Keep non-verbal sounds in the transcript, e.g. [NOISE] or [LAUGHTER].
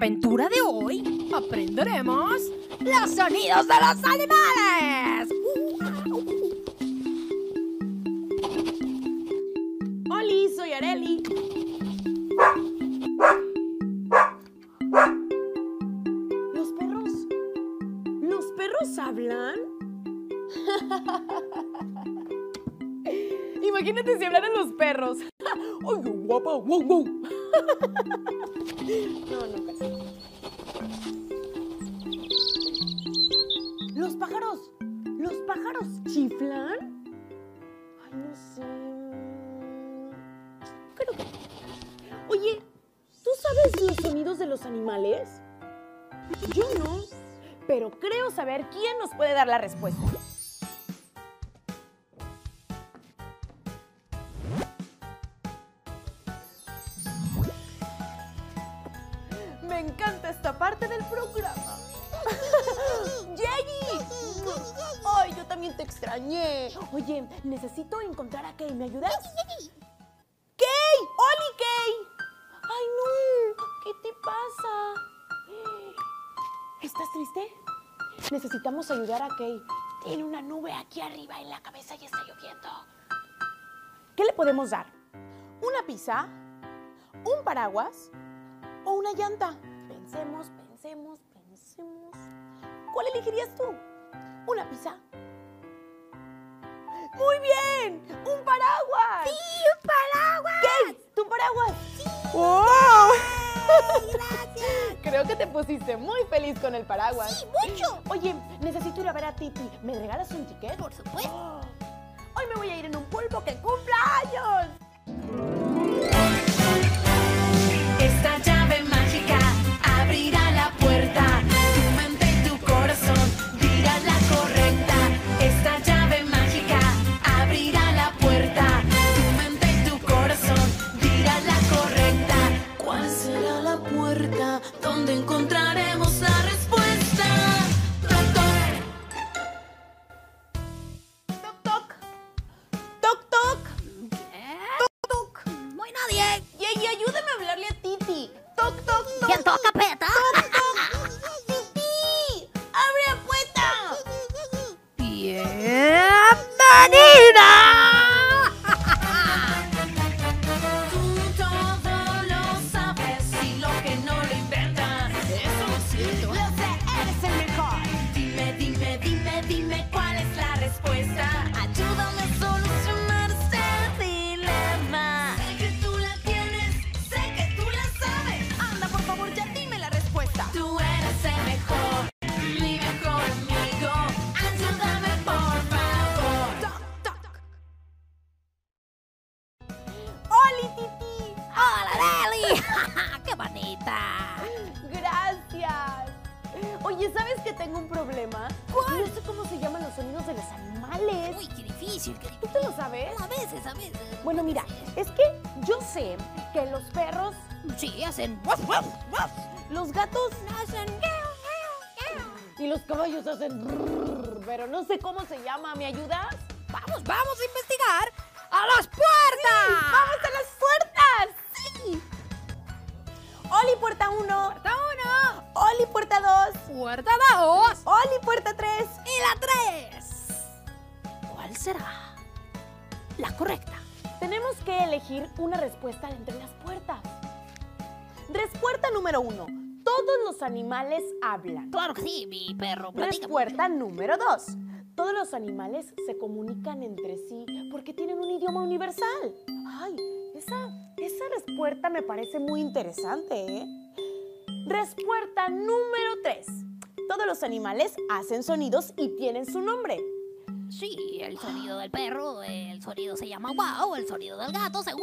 Aventura de hoy aprenderemos los sonidos de los animales. Hola, soy Areli. ¿Los perros? ¿Los perros hablan? [LAUGHS] Imagínate si hablaran los perros. [LAUGHS] ¡Ay, guapa! ¡Wow, wow! [LAUGHS] No, casi. ¿Los pájaros? ¿Los pájaros chiflan? Ay, no sé. Creo que. Oye, ¿tú sabes los sonidos de los animales? Yo no. Pero creo saber quién nos puede dar la respuesta. Encanta esta parte del programa. [LAUGHS] ¡Yegi! ¡Ay, yo también te extrañé! Oye, necesito encontrar a Kay. ¿Me ayudas? ¡Kay! ¡Oli, Kay! ¡Ay, no! ¿Qué te pasa? ¿Estás triste? Necesitamos ayudar a Kay. Tiene una nube aquí arriba en la cabeza y está lloviendo. ¿Qué le podemos dar? ¿Una pizza? ¿Un paraguas? ¿O una llanta? Pensemos, pensemos, pensemos. ¿Cuál elegirías tú? ¿Una pizza? ¡Muy bien! ¡Un paraguas! ¡Sí, un paraguas! ¿Qué? ¿Tu paraguas? ¡Sí! ¡Wow! [LAUGHS] ¡Gracias! Creo que te pusiste muy feliz con el paraguas. ¡Sí, mucho! Oye, necesito ir a ver a Titi. ¿Me regalas un ticket? Por supuesto. [GASPS] Hoy me voy a ir en un pulpo que cumpla años. Puerta donde encontraremos la respuesta? Ayúdame a solucionar este dilema. Sé que tú la tienes, sé que tú la sabes. Anda, por favor, ya dime la respuesta. Tú eres el mejor, mi mejor amigo. Ayúdame, por favor. Toc, toc. ¡Oli, Titi! ¡Hola, Deli! [LAUGHS] ¡Qué bonita! Gracias. Oye, ¿sabes que tengo un problema? No sé cómo se llaman los sonidos de los animales. Uy, qué difícil, qué ¿Tú te lo sabes? A veces, a veces. Bueno, mira, es que yo sé que los perros, Sí, hacen... Los gatos Hacen... y los caballos hacen... pero no sé cómo se llama. ¿Me ayudas? Vamos, vamos a investigar. ¡A las puertas! ¡Vamos a las puertas! ¡Sí! Oli, puerta 1. ¡Puerta! Oli, puerta 2. ¡Puerta dos! Oli, puerta 3. ¡Y la tres! ¿Cuál será la correcta? Tenemos que elegir una respuesta entre las puertas. Respuesta número 1. Todos los animales hablan. Claro que sí, mi perro. platica. Respuesta número 2. Todos los animales se comunican entre sí porque tienen un idioma universal. Ay, esa, esa respuesta me parece muy interesante, ¿eh? Respuesta número 3. Todos los animales hacen sonidos y tienen su nombre. Sí, el sonido del perro, el sonido se llama wow, el sonido del gato se